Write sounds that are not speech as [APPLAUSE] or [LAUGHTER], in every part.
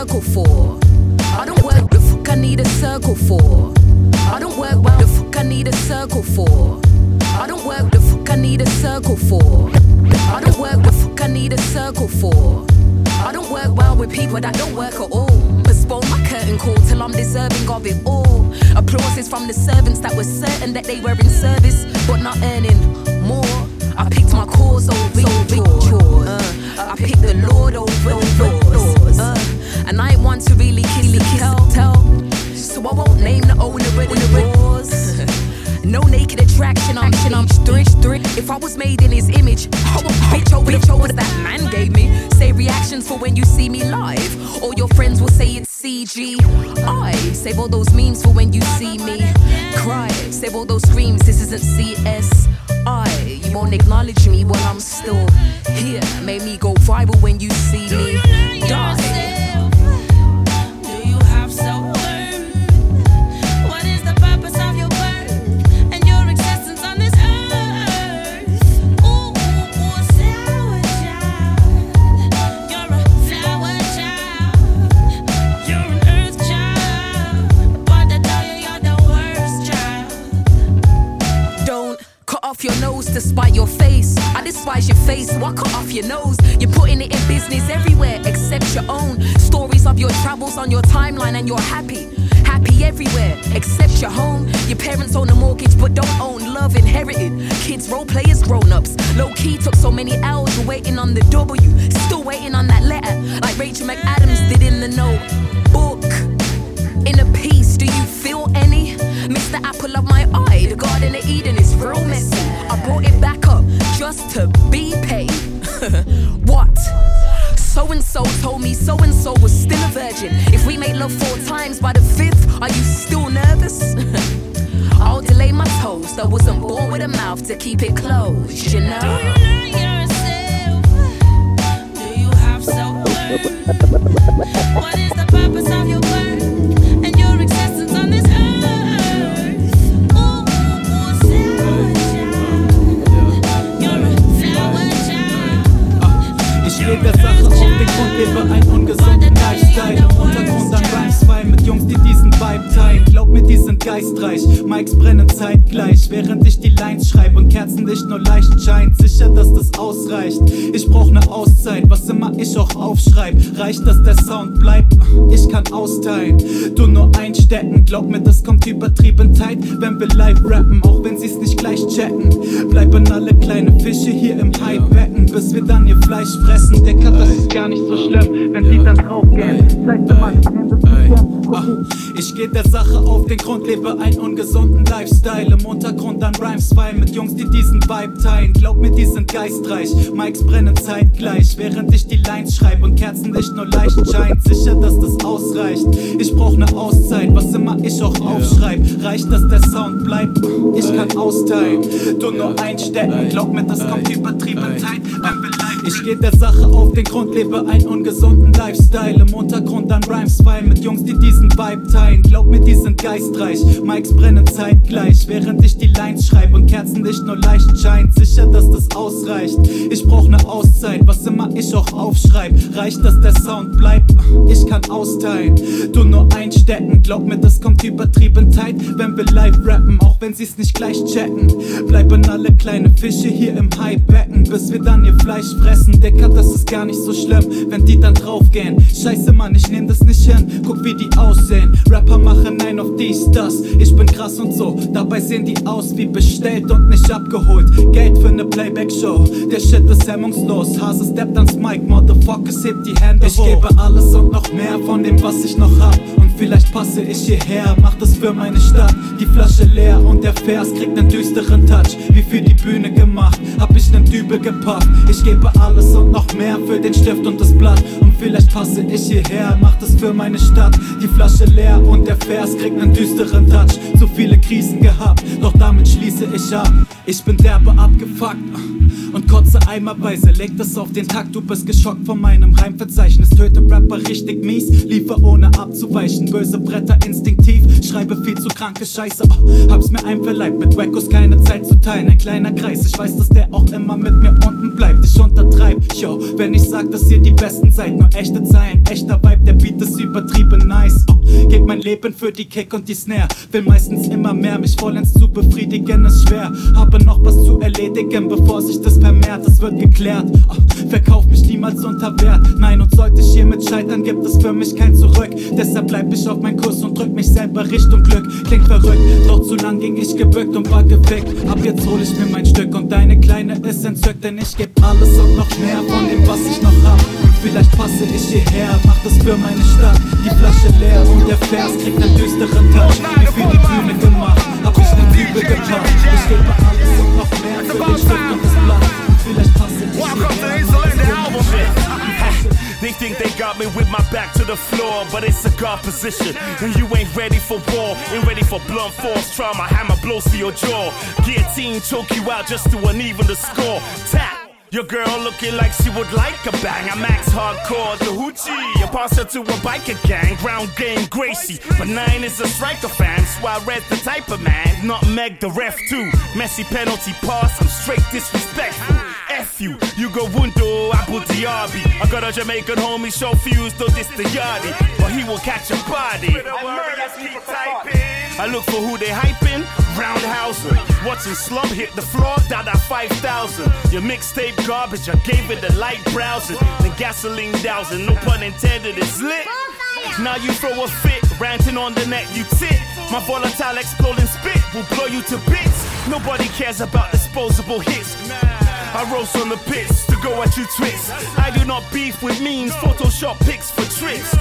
circle for? I don't work, the fuck I need a circle for? I don't work, well, the fuck I need a circle for? I don't work, the fuck I need a circle for? I don't work, the fuck I need a circle for? I don't work well with people that don't work at all. Postpone my curtain call till I'm deserving of it all. Applauses from the servants that were certain that they were in service, but not earning more. I picked my cause over yours. Uh, I picked the Lord over yours. And I ain't one to really kill, kill, tell. So I won't name the owner of the doors. [LAUGHS] No naked attraction, I'm action, I'm three, three. If I was made in his image, I would bitch over bitch over that man gave me. Say reactions for when you see me live. All your friends will say it's CG. I save all those memes for when you see me cry. Save all those screams, four times by the fifth, are you still nervous? [LAUGHS] I'll delay my toast. I wasn't born with a mouth to keep it closed, you know? Reicht, dass der Sound bleibt, ich kann austeilen. Du nur einstecken, glaub mir, das kommt übertrieben tight, wenn wir live rappen, auch wenn sie's nicht gleich checken. Bleiben alle kleine Fische hier im Hype-Becken, bis wir dann ihr Fleisch fressen. Dicker, das ist gar nicht so schlimm, wenn sie dann draufgehen. Zeig mir mal, das Ich geh der Sache auf den Grund, lebe einen ungesunden Lifestyle. Im Untergrund an Rhymes feilen mit Jungs, die diesen Vibe teilen. Glaub mir, die sind geistreich, Mikes brennen zeitgleich. Während ich die Lines schreibe und Kerzenlicht nur leicht scheint. Sicher, dass das ausreicht. Ich brauch ne Auszeit, was immer ich auch aufschreib. Reicht, dass der Sound bleibt, ich kann austeilen. Du nur einstecken, glaub mir, das kommt übertrieben tight, wenn wir live ich geh der Sache auf den Grund, lebe einen ungesunden Lifestyle. Im Untergrund an Rhymes feilen mit Jungs, die diesen Vibe teilen. Glaub mir, die sind geistreich, Mikes brennen zeitgleich. Während ich die Lines schreibe und Kerzenlicht nur leicht scheint. Sicher, dass das ausreicht. Ich brauch ne Auszeit, was immer ich auch aufschreib. Reicht, dass der Sound bleibt, ich kann austeilen. Du nur einstecken, glaub mir, das kommt übertrieben tight, wenn wir live rappen. Auch wenn sie's nicht gleich checken. Bleiben alle kleine Fische hier im Hype-Becken, bis wir dann ihr Fleisch fressen fressen, Dicker, das ist gar nicht so schlimm, wenn die dann draufgehen. Scheiße, Mann, ich nehm das nicht hin, guck wie die aussehen. Rapper machen nein auf dies, das, ich bin krass und so. Dabei sehen die aus wie bestellt und nicht abgeholt. Geld für ne Playback-Show, der Shit ist hemmungslos. Hase steppt ans Mic, Motherfuckers, hebt die Hände ich hoch. Ich gebe alles und noch mehr von dem, was ich noch hab. Und vielleicht passe ich hierher, mach das für meine Stadt. Die Flasche leer und der Vers kriegt nen düsteren Touch. Wie für die Bühne gemacht, hab ich nen Dübel gepackt. Ich gebe alles und noch mehr für den Stift und das Blatt. Und vielleicht passe ich hierher, mach das für meine Stadt. Die Flasche leer und der Vers kriegt nen düsteren Touch. So viele Krisen gehabt, doch damit schließe ich ab. Ich bin derbe abgefuckt und kotze eimerweise. Leg das auf den Takt, du bist geschockt von meinem Reimverzeichnis. Töte Rapper richtig mies, liefer ohne abzuweichen. böse Bretter instinktiv. Schreibe viel zu kranke Scheiße, oh, hab's mir einverleibt. Mit Wackos keine Zeit zu teilen, ein kleiner Kreis. Ich weiß, dass der auch immer mit mir unten bleibt. Ich untertreib, yo, wenn ich sag, dass ihr die Besten seid. Nur echte Zeilen, echter Vibe, der Beat ist übertrieben nice. Oh, Geb mein Leben für die Kick und die Snare. Will meistens immer mehr, mich vollends zu befriedigen ist schwer. Habe noch was zu erledigen, bevor sich das vermehrt. Es wird geklärt. Oh, verkauf mich niemals unter Wert. Nein, und sollte ich hiermit scheitern, gibt es für mich kein Zurück. Deshalb bleib ich auf meinen Kurs und drück mich selber Richtung Glück. Klingt verrückt, doch zu lang ging ich gebückt und war gefickt. Ab jetzt hol ich mir mein Stück und deine Kleine ist entzückt, denn ich geb alles und noch mehr von dem, was ich noch hab. Vielleicht passe ich hierher, mach das für meine Stadt. Die Flasche leer und der Vers kriegt einen düsteren Touch. Wie für die Bühne gemacht, hab ich ne Dübel gepackt. Ich gebe alles und noch mehr für den Stift und das Blatt. Und vielleicht passe ich Welcome to hierher, mach das the für album, meine. Stadt. [LAUGHS] They think they got me with my back to the floor, but it's a guard position. And you ain't ready for war, ain't ready for blunt force trauma. Hammer blows to your jaw. Guillotine choke you out just to uneven the score. Tap. Your girl looking like she would like a bang. I'm max hardcore, the hoochie. You pass her to a biker gang, ground game Gracie. But nine is a striker fan, Suarez the type of man. Not Meg the ref too. Messy penalty pass, I'm straight disrespectful. F you, you go Wundo, Abu Dhabi. I got a Jamaican homie, show fused, though this the yardie. But he will catch a body. I look for who they hyping, Roundhouser. Watching slump hit the floor, Dada 5000. Your mixtape garbage, I gave it a light browsing. Then gasoline dousing, no pun intended, it's lit. Now you throw a fit, ranting on the net, you tit. My volatile exploding spit will blow you to bits. Nobody cares about disposable hits. I roast on the pits to go at you twits. I do not beef with memes, Photoshop pics for tricks.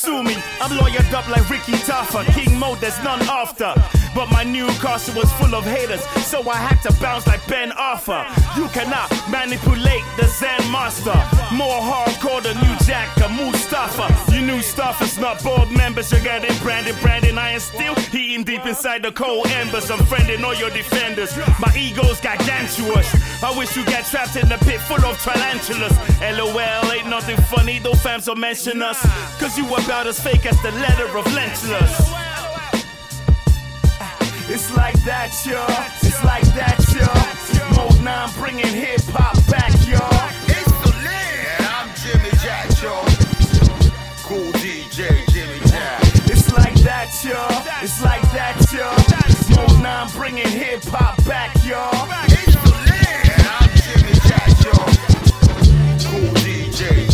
Sue me, I'm lawyered up like Ricky Taffa. King mode, there's none after. But my new castle was full of haters, so I had to bounce like Ben Arthur. You cannot manipulate the Zen master. More hardcore than New Jack or Mustafa. You new stuff is not board members, you're getting branded, branded. I am still heating deep inside the cold embers. I'm friending all your defenders. My ego's gargantuous. I wish you got trapped in the pit full of tarantulas. LOL, ain't nothing funny, though fams will mention us. Cause you about as fake as the letter of Lentulus. It's like that, y'all. It's like that, y'all. Mode 9 bringing hip hop back, y'all. It's the land. I'm Jimmy Jack, y'all. Cool DJ Jimmy Jack. It's like that, y'all. It's like that, y'all. Mode 9 bringing hip hop back, y'all. It's the land. I'm Jimmy Jack, y'all. Cool DJ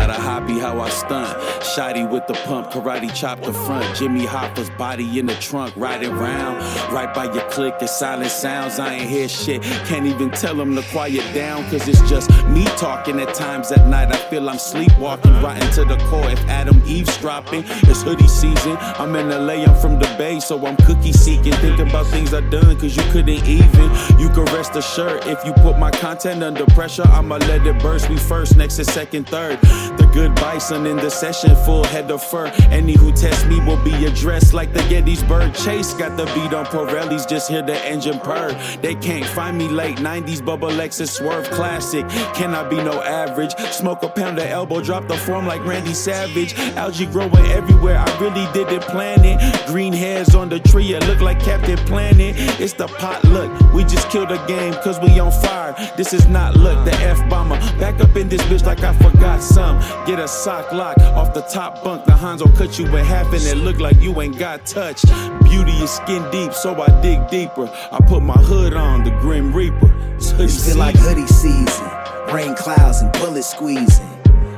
not a hobby how I stunt. Shotty with the pump, karate chop the front. Jimmy Hopper's body in the trunk, riding round. Right by your click, the silent sounds. I ain't hear shit. Can't even tell them to quiet down, cause it's just me talking at times at night. I feel I'm sleepwalking, rotten to the core. If Adam eavesdropping, it's hoodie season. I'm in LA, I'm from the Bay, so I'm cookie seeking. Think about things I done, cause you couldn't even. You can rest assured if you put my content under pressure, I'ma let it burst. We first, next is second, third. The good bison in the session, full head of fur. Any who test me will be addressed like the Gettysburg Chase. Got the beat on Pirellis, just hear the engine purr. They can't find me late 90s, bubble Lexus swerve classic. Can I be no average? Smoke a pound of elbow, drop the form like Randy Savage. Algae growing everywhere, I really didn't plan it. Green hairs on the tree, it look like Captain Planet. It's the potluck, we just killed a game cause we on fire. This is not luck, the F bomber. Back up in this bitch like I forgot some. Get a sock lock off the top bunk. The Hanzo cut you in half and it look like you ain't got touched. Beauty is skin deep, so I dig deeper. I put my hood on, the Grim Reaper. It's hoodie It's feel like hoodie season. Rain clouds and bullets squeezing.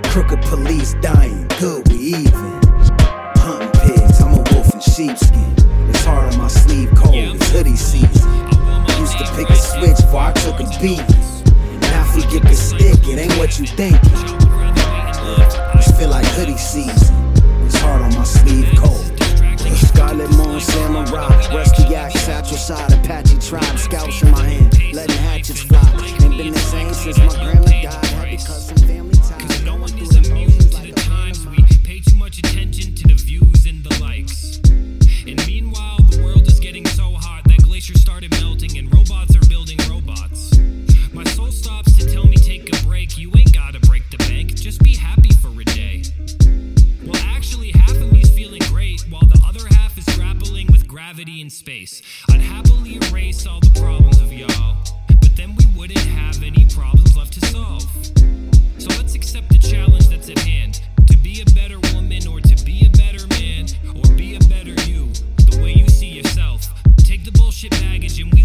Crooked police dying, good we even. Hunting pigs, I'm a wolf in sheepskin. It's hard on my sleeve, cold, it's hoodie season. Used to pick a switch before I took a beat. Now if we get the stick, it ain't what you thinking. Just feel like hoodie season. It's hard on my sleeve, cold. Scarlet Moon, Samurai, Rusty Axe, Satchel Side, Apache Tribe, Scouts in my hand, letting hatchets fly. Ain't been the same since my grandma died. Because some family and space. I'd happily erase all the problems of y'all, but then we wouldn't have any problems left to solve. So let's accept the challenge that's at hand to be a better woman, or to be a better man, or be a better you, the way you see yourself. Take the bullshit baggage and we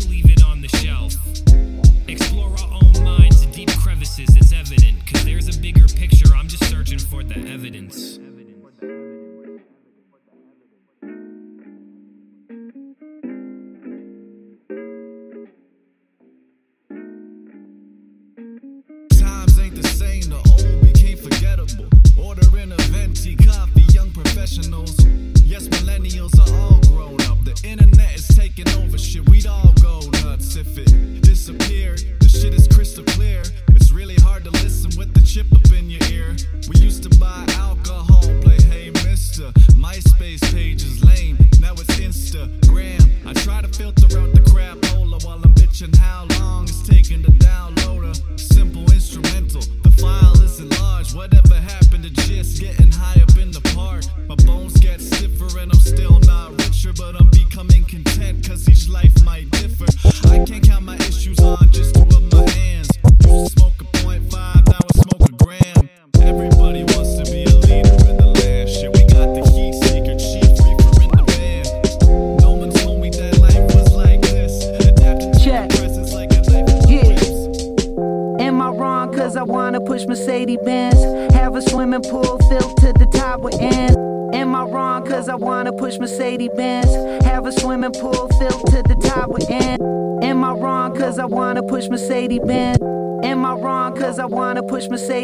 the the old became forgettable. Ordering a venti coffee, young professionals. Yes, millennials are all grown up. The internet is taking over shit. We'd all go nuts if it disappeared. The shit is crystal clear. It's really hard to listen with the chip up in your ear. We used to buy alcohol, play Hey Mister. MySpace page is lame. Now it's Instagram. I try to filter out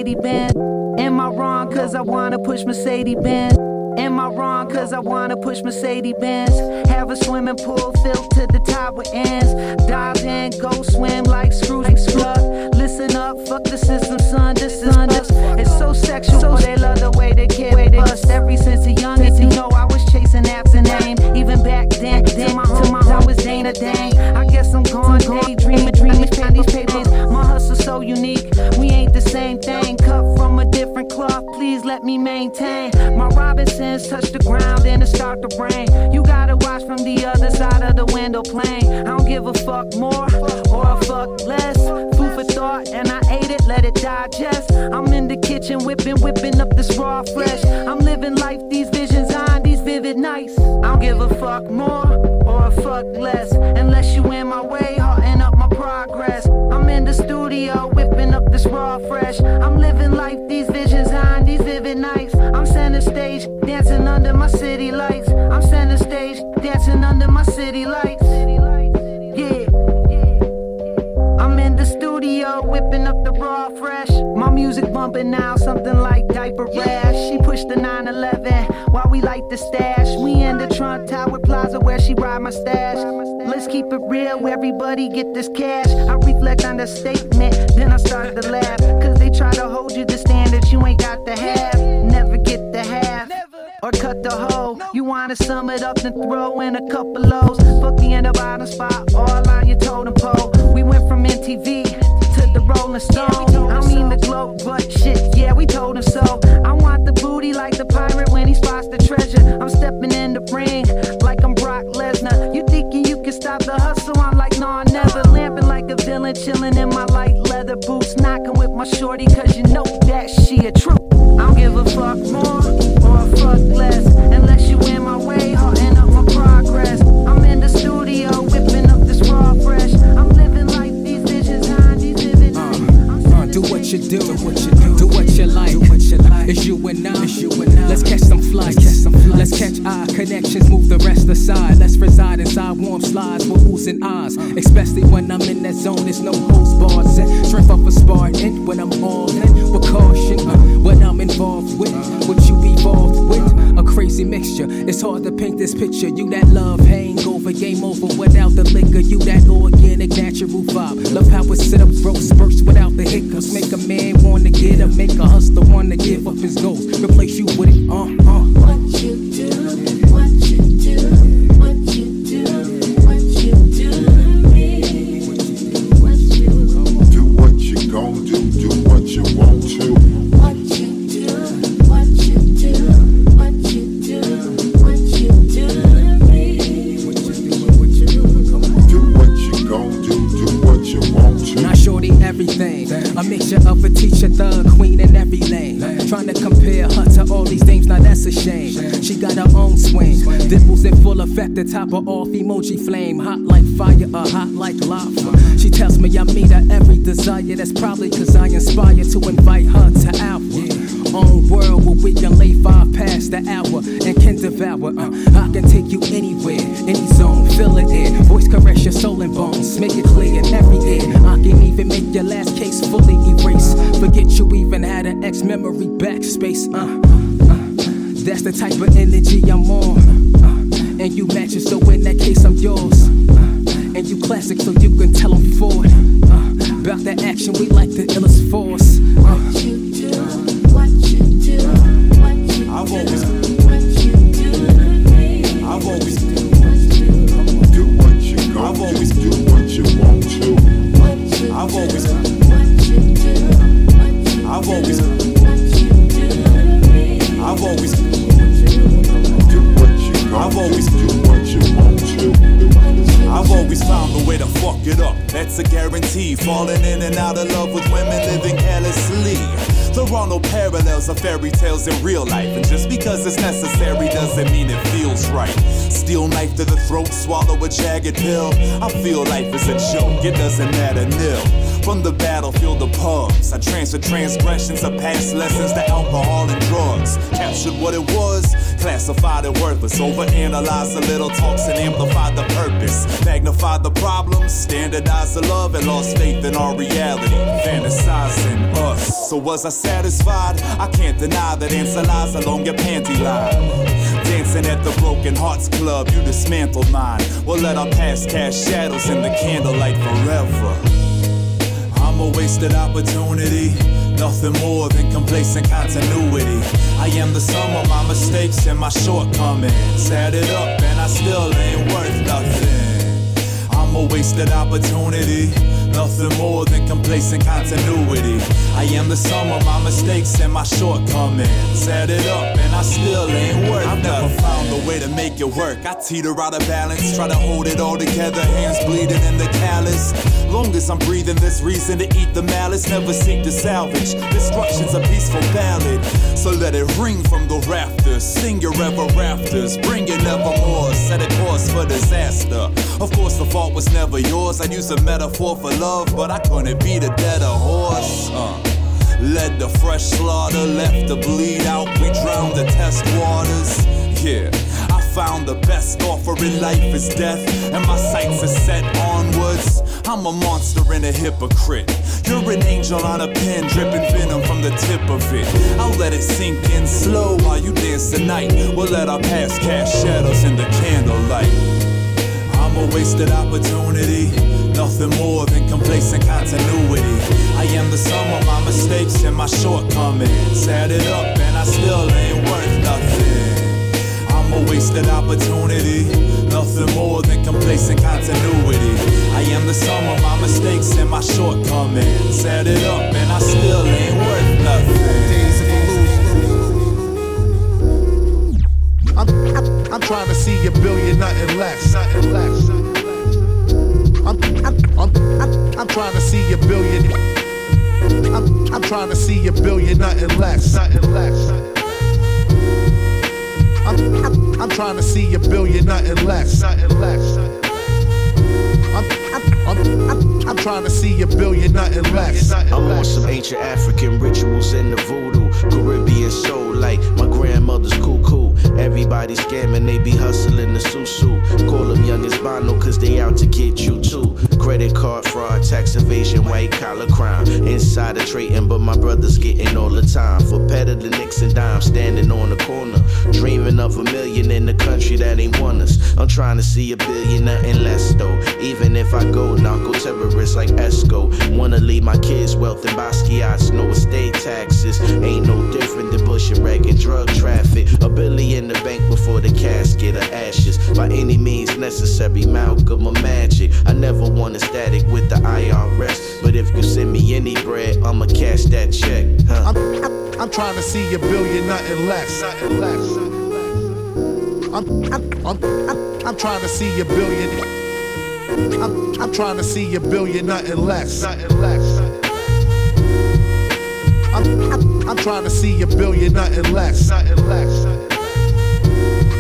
Mercedes Benz. Am I wrong? Cause I wanna push Mercedes Benz. Am I wrong? Cause I wanna push Mercedes Benz. Have a swimming pool filled to the top with ends. Dive in, go swim like like. Listen up, fuck the system, son. This is us. It's so sexual, they maintain. My Robinsons touch the ground and the star start to rain. You gotta watch from the other side of the window plane. I don't give a fuck more or a fuck less. Food for thought, and I ate it, let it digest. I'm in the kitchen whipping, whipping up this raw fresh. I'm living life, these visions on these vivid nights. I don't give a fuck more or a fuck less. Unless you in my way, in the studio whipping up this raw fresh. I'm living life, these visions on these vivid nights. I'm center stage, dancing under my city lights. I'm center stage, dancing under my city lights. Yeah. I'm in the studio whipping up the raw fresh. Music bumping now, something like diaper rash. She pushed the 911 while we light the stash. We in the Trump Tower Plaza where she ride my stash. Let's keep it real, everybody get this cash. I reflect on the statement, then I start to laugh. Cause they try to hold you to standards you ain't got to have. Never get the half or cut the hole. You wanna sum it up and throw in a couple lows. Fuck the end the bottom spot, all on your totem pole. We went from MTV the Rolling Stone. I mean the globe, but shit, yeah, we told him so. I want the booty like the pirate when he spots the treasure. I'm stepping in the ring like I'm Brock Lesnar. You thinking you can stop the hustle? I'm like, nah, never. Lamping like a villain, chilling in my light leather boots. Knocking with my shorty, cause you know that she a troop. I don't give a fuck more or a fuck less. You do, do what you do, do what you like. Do what you like. It's you and I. It's you and I. Let's catch some flights. Let's catch, some flights. Let's catch eye connections, move the rest aside. Let's reside inside warm slides with oohs and eyes. Especially when I'm in that zone, there's no host bars. And strength off a Spartan when I'm all in with caution. Uh, what I'm involved with, what you evolved with. Crazy mixture. It's hard to paint this picture. You that love hangover, game over without the liquor. You that organic, natural vibe. Love how it sit up, growth spurts without the hiccups. Make a man wanna get up, make a hustler wanna give up his goals. Replace you with it, uh, uh. Compare her to all these dames, now that's a shame. She got her own swing. Dimples in full effect, the top of off emoji flame. Hot like fire, or hot like lava. She tells me I meet her every desire. That's probably cause I inspire to invite her to our own world where we can lay five past the hour and can devour. Uh, I can take you anywhere, any zone, feel it in. Voice caress your soul and bones, make it clear in every ear. I can even make your last case fully erase. Forget you even had an ex memory backspace. Uh, uh, that's the type of energy I'm on. Uh, and you match it, so in that case, I'm yours. And you classic, so you can tell them forward. Uh, about that action, we like the illest force. Uh, What you do, I've always- do. I've always, Do what you gon' I've always- do what you want to. I've always- do, what you I've do, always- what you do to me. I've always, Do what you gon' I've always- do, do what you want to. I've always found a way to fuck it up. That's a guarantee. Falling in and out of love with women living carelessly. There are no parallels of fairy tales in real life. And just because it's necessary doesn't mean it feels right. Steel knife to the throat, swallow a jagged pill. I feel life is a joke, it doesn't matter nil. From the battlefield to pubs, I transferred transgressions of past lessons to alcohol and drugs. Captured what it was, classified it worthless. Overanalyzed the little talks and amplified the purpose. Magnified the problems, standardized the love, and lost faith in our reality. Fantasizing us. So was I satisfied? I can't deny that answer lies along your panty line. Dancing at the Broken Hearts Club, you dismantled mine. We'll let our past cast shadows in the candlelight forever. I'm a wasted opportunity. Nothing more than complacent continuity. I am the sum of my mistakes and my shortcomings. Add it up and I still ain't worth nothing. I'm a wasted opportunity. Nothing more than complacent continuity. I am the sum of my mistakes and my shortcomings. Add it up, and I still ain't worth I've never found a way to make it work. I teeter out of balance, try to hold it all together, hands bleeding in the callus. Long as I'm breathing, there's reason to eat the malice. Never seek to salvage. Destruction's a peaceful ballad. So let it ring from the rafters. Sing your ever rafters. Bring it nevermore. Set a course for disaster. Of course, the fault was never yours. I'd use a metaphor for love, but I couldn't beat a deader horse. Uh. Led the fresh slaughter, left to bleed out. We drowned the test waters. Yeah, I found the best offer in life is death, and my sights are set onwards. I'm a monster and a hypocrite. You're an angel on a pen, dripping venom from the tip of it. I'll let it sink in slow while you dance tonight. We'll let our past cast shadows in the candlelight. I'm a wasted opportunity. Nothing more than complacent continuity. I am the sum of my mistakes and my shortcomings. Add it up, and I still ain't worth nothing. I'm a wasted opportunity. Nothing more than complacent continuity. I am the sum of my mistakes and my shortcomings. Add it up, and I still ain't worth nothing. I'm, I'm, I'm trying to see a billion, nothing less. Nothing less. I'm, I'm, I'm, I'm, I'm trying to see a billion. I'm, I'm trying to see a billion, nothing less. Nothing less. I'm, I'm, I'm trying to see a billion, nothing less. Nothing less. I'm, I'm, I'm, I'm, trying to see a billion, nothing less. I'm on some ancient African rituals in the voodoo, Caribbean soul like my grandmother's cuckoo. Everybody scamming, they be hustling the susu. Call them youngest Bono, cause they out to get you too. Credit card fraud, tax evasion, white collar crime. Insider trading, but my brother's getting all the time. For peddling nicks and dimes, standing on the corner. Dreaming of a million in the country that ain't won us. I'm trying to see a billion, nothing less though. Even if I go narco terrorist like Esco. Wanna leave my kids wealth in Basquiat's, no estate taxes. Ain't no different than Bush and Reagan drug traffic. A billion in the bank before the casket of ashes. By any means necessary, Malcolm or magic. I never want a static with the IRS. But if you send me any bread, I'ma cash that check. Huh? I'm, I'm, I'm trying to see a billion, nothing less. Nothing less. I'm, I'm, I'm, I'm, I'm trying to see a billion. I'm, I'm trying to see a billion, nothing less. Nothing less. I'm, I'm, I'm trying to see a billion, nothing less. Nothing less.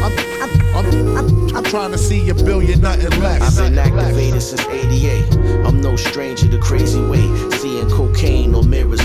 I'm, I'm, I'm, I'm, I'm trying to see a billion, nothing less. I've been activated since 88. I'm no stranger to crazy way. Seeing cocaine on mirrors.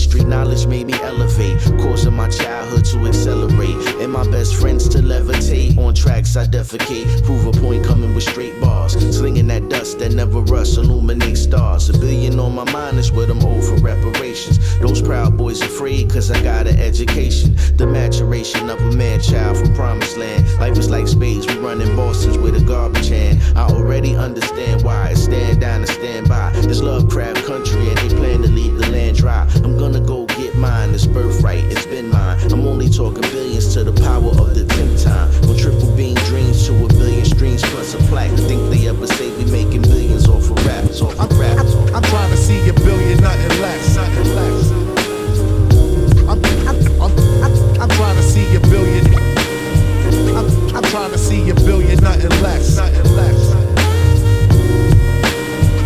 Street knowledge made me elevate. Causing my childhood to accelerate. And my best friends to levitate. On tracks I defecate. Prove a point coming with straight bars. Slinging that dust that never rusts. Illuminate stars. A billion on my mind is what I'm for reparations. Those proud boys afraid cause I got an education. The maturation of a man child from promised land. Life is like spades. We running Boston's with a garbage can. I already understand why. It's stand down and stand by. This Lovecraft country and they plan to leave the land dry. I'm gonna wanna go get mine. It's birthright, it's been mine. I'm only talking billions to the power of the tenth time. From triple beam dreams to a billion streams plus a plaque. Think they ever say we making millions off of raps, off of raps. I'm, I'm trying to see a billion, nothing less, nothing less. I'm, trying to see a billion. I'm, trying to see a billion, nothing less.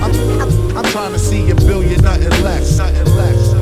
I'm, I'm trying to see a billion, nothing less, nothing less.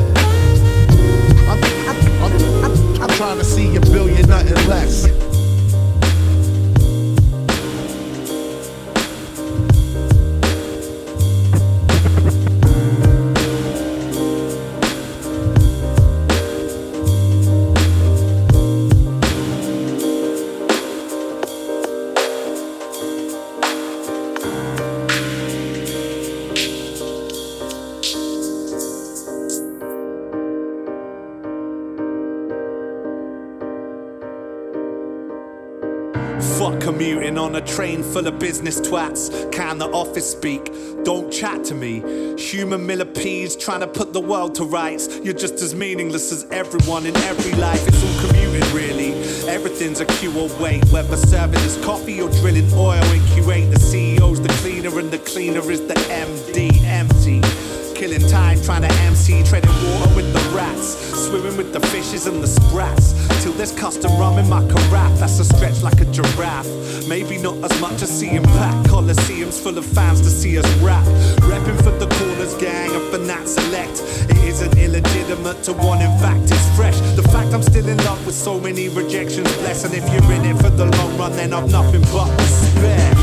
On a train full of business twats. Can the office speak? Don't chat to me. Human millipedes trying to put the world to rights. You're just as meaningless as everyone in every life. It's all commuting, really. Everything's a a Q or wait. Whether serving is coffee or drilling oil in Kuwait. The CEO's the cleaner and the cleaner is the MD. Empty. Killing time, trying to MC, treading water with the rats, swimming with the fishes and the sprats. Till there's custom rum in my carafe, that's a stretch like a giraffe. Maybe not as much as seeing pack coliseums full of fans to see us rap. Repping for the Corners gang and for Nat Select. It isn't illegitimate to one, in fact, it's fresh. The fact I'm still in love with so many rejections, bless. And if you're in it for the long run, then I've nothing but despair.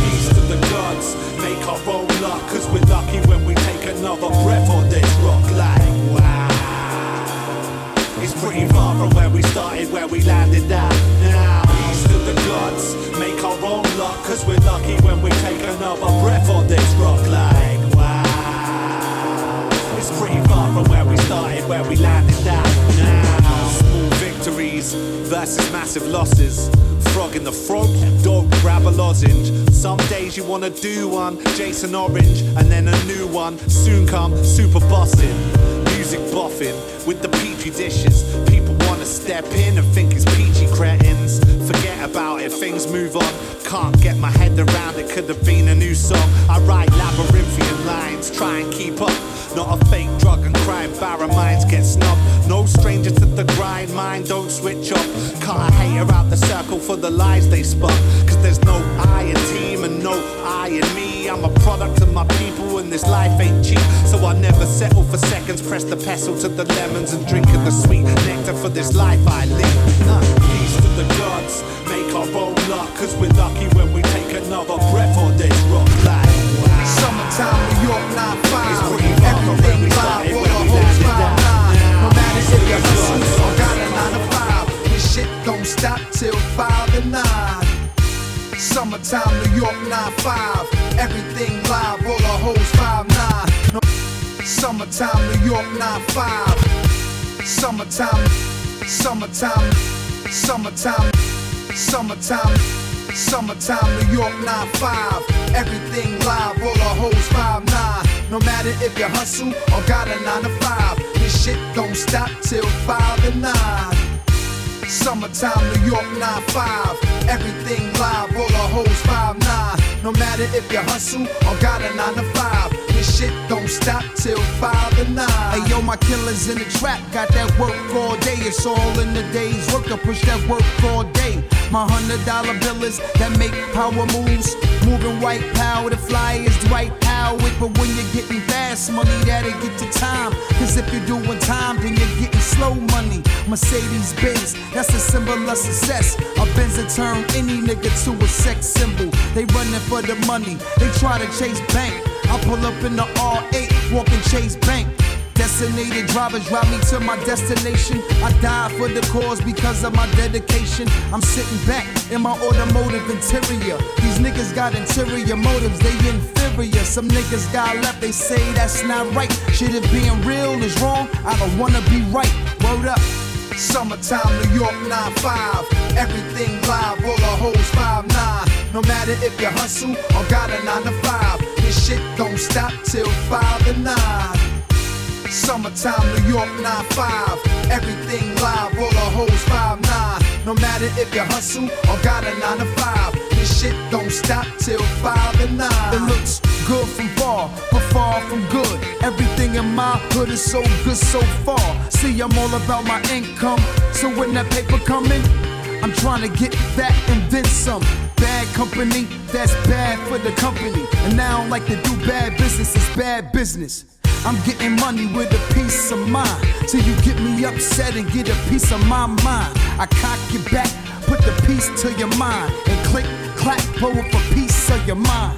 Gods, make our own luck, cause we're lucky when we take another breath on this rock like wow. It's pretty far from where we started, where we landed at now. Peace to the gods, make our own luck, cause we're lucky when we take another breath on this rock like wow. It's pretty far from where we started, where we landed at now. Small victories versus massive losses. Frog in the frog, don't grab a lozenge. Some days you wanna do one, Jason Orange, and then a new one. Soon come super bossing, music boffing with the peachy dishes. Wanna step in and think it's peachy cretins. Forget about it, things move on. Can't get my head around it, could have been a new song. I write labyrinthian lines, try and keep up. Not a fake drug and crime, barren minds get snubbed. No stranger to the grind, mind don't switch up. Cut a hater out the circle for the lies they spun. Cause there's no I in team and no I in me. I'm a product of my people and this life ain't cheap. So I never settle for seconds, press the pestle to the lemons and drink of the sweet nectar for this life I live. Uh, peace to the gods, make our own luck. Cause we're lucky when we take another breath on this rock life. wow. Summertime, New York 9-5. Everything live, all the hoes 5-9. No matter if you're hustling or got a 9 to 5. This shit don't stop till 5 to 9. Summertime, New York 9-5. Everything live, all the hoes 5-9. No, summertime, New York 9-5. Summertime, summertime, summertime, summertime. Summertime, New York 9-5. Everything live, all the hoes 5-9. No matter if you hustle or got a 9 to 5. This shit don't stop till 5 to 9. Summertime, New York 9-5. Everything live, all the hoes 5-9. No matter if you hustle or got a 9 to 5. This shit don't stop till 5 to 9. Hey yo, my killers in the trap got that work all day. It's all in the day's work. I push that work all day. My hundred dollar billers that make power moves. Moving white power, the fly is Dwight Howard. But when you're getting fast money, that'll get to time. Cause if you're doing time, then you're getting slow money. Mercedes Benz, that's a symbol of success. A Benz that turn any nigga to a sex symbol. They running for the money, they try to chase bank. I pull up in the R8, walking Chase Bank. Designated drivers drive me to my destination. I die for the cause because of my dedication. I'm sitting back in my automotive interior. These niggas got interior motives, they inferior. Some niggas got left, they say that's not right. Shit, if being real is wrong, I don't wanna be right. Word up. Summertime, New York 9-5. Everything live, all the hoes 5-9. No matter if you hustle or got a 9 to 5. This shit don't stop till 5 to 9. Summertime, New York 9-5. Everything live, all the hoes 5-9. No matter if you hustle or got a 9 to 5. This shit don't stop till 5 to 9. It looks good from far, but far from good. Everything in my hood is so good so far. See, I'm all about my income. So when that paper coming, I'm trying to get that and then some. Bad company, that's bad for the company. And I don't like to do bad business, it's bad business. I'm getting money with a peace of mind. Till you get me upset and get a piece of my mind. I cock it back, put the piece to your mind. And click, clack, blow up a piece of your mind.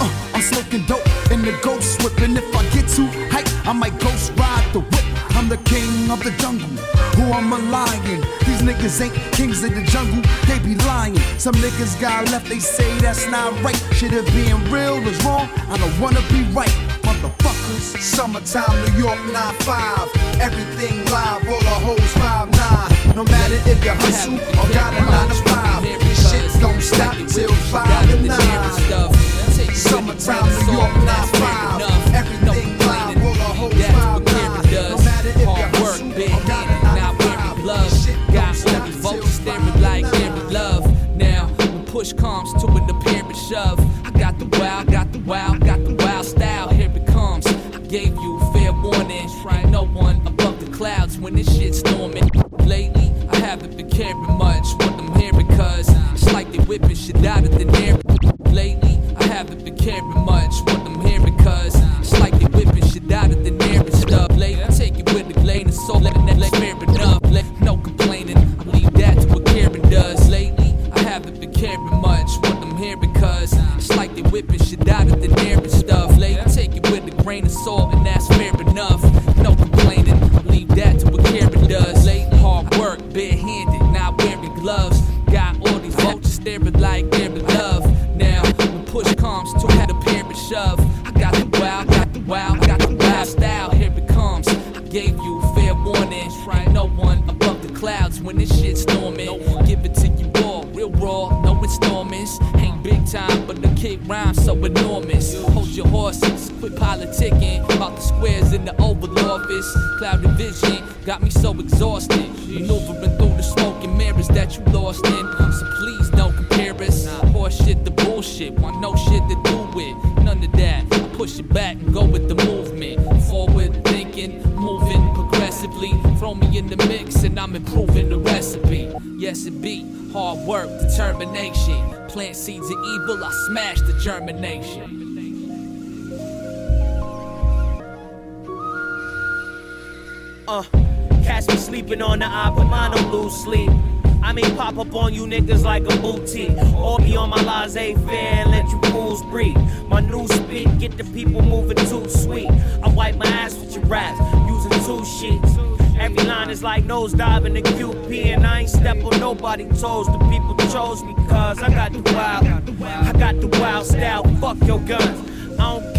Uh, I'm smoking dope in the ghost whip. And if I get too hype, I might ghost ride the whip. I'm the king of the jungle. Who I'm a lion. These niggas ain't kings of the jungle, they be lying. Some niggas got left, they say that's not right. Shit, if being real is wrong, I don't wanna be right. Motherfuckers. Summertime, New York 9-5. Everything live, all the hoes 5-9. No matter if you hustle or got a 9 to 5. This shit don't stop till five and nine. Summertime, New York, nine five. Everything live, roll a whole five nine. No matter if you're hustling or got a nine to five. love. Got all these staring like Aaron Love. Now, when push comes to an apparent shove, caring much what I'm hearing, cause it's like they whipping shit out of the air. Lately, I haven't been caring much what I'm hearing, cause it's like they whipping shit out of the air and stuff. Lately, take it with a grain of salt, let fair enough. Let no got me so exhausted. Maneuvering through the smoke and mirrors that you lost in. So please don't compare us. Horse shit bullshit, want no shit to do with. None of that. Push it back and go with the movement. Forward thinking, moving progressively. Throw me in the mix and I'm improving the recipe. Yes, it be hard work, determination. Plant seeds of evil, I smash the germination. Uh, catch me sleeping on the eye, but mine don't lose sleep. I mean, pop up on you niggas like a boutique. Or be on my laissez faire and let you fools breathe. My new speed, get the people moving too sweet. I wipe my ass with your raps, using two sheets. Every line is like nose diving the QP, and I ain't step on nobody's toes. The people chose me cause I got the wild, I got the wild style. Fuck your guns.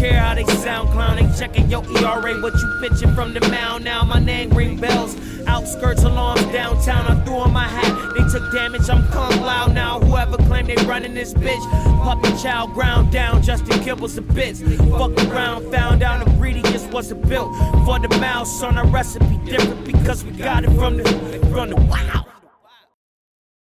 Care how they sound, clown. They checking your ERA, what you pitching from the mound. Now my name ring bells. Outskirts, alarms, downtown. I threw on my hat. They took damage. I'm calm loud now. Whoever claimed they running this bitch, puppy child ground down. Justin Kibbles a bits. Fuck around, found out greedy. Just wasn't built for the mouse on a recipe different because we got it from the from the wow.